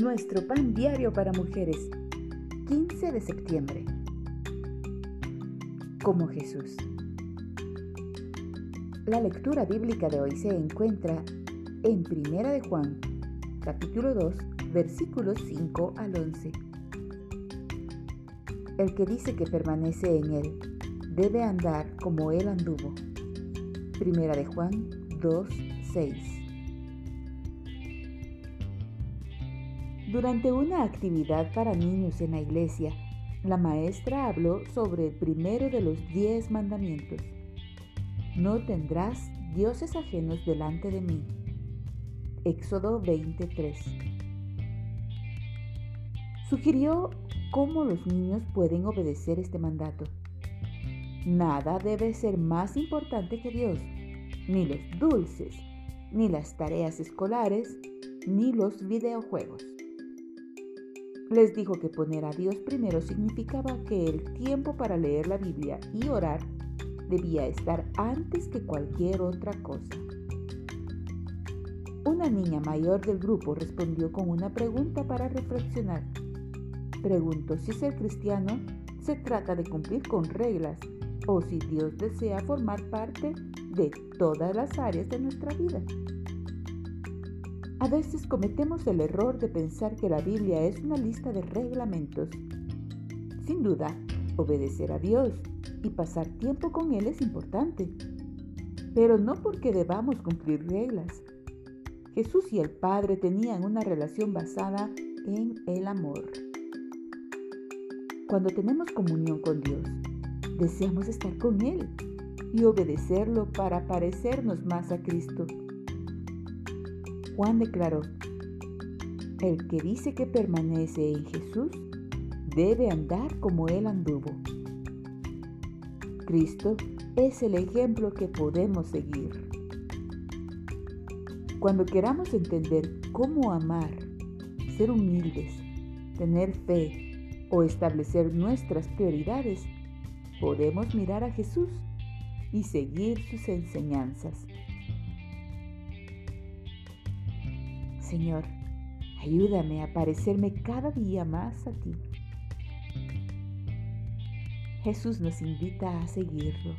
Nuestro pan diario para mujeres, 15 de septiembre. Como Jesús. La lectura bíblica de hoy se encuentra en Primera de Juan, capítulo 2, versículos 5 al 11. El que dice que permanece en él debe andar como él anduvo. Primera de Juan 2, 6. Durante una actividad para niños en la iglesia, la maestra habló sobre el primero de los diez mandamientos. No tendrás dioses ajenos delante de mí. Éxodo 23. Sugirió cómo los niños pueden obedecer este mandato. Nada debe ser más importante que Dios, ni los dulces, ni las tareas escolares, ni los videojuegos. Les dijo que poner a Dios primero significaba que el tiempo para leer la Biblia y orar debía estar antes que cualquier otra cosa. Una niña mayor del grupo respondió con una pregunta para reflexionar. Preguntó si ser cristiano se trata de cumplir con reglas o si Dios desea formar parte de todas las áreas de nuestra vida. A veces cometemos el error de pensar que la Biblia es una lista de reglamentos. Sin duda, obedecer a Dios y pasar tiempo con Él es importante, pero no porque debamos cumplir reglas. Jesús y el Padre tenían una relación basada en el amor. Cuando tenemos comunión con Dios, deseamos estar con Él y obedecerlo para parecernos más a Cristo. Juan declaró, el que dice que permanece en Jesús debe andar como Él anduvo. Cristo es el ejemplo que podemos seguir. Cuando queramos entender cómo amar, ser humildes, tener fe o establecer nuestras prioridades, podemos mirar a Jesús y seguir sus enseñanzas. Señor, ayúdame a parecerme cada día más a ti. Jesús nos invita a seguirlo.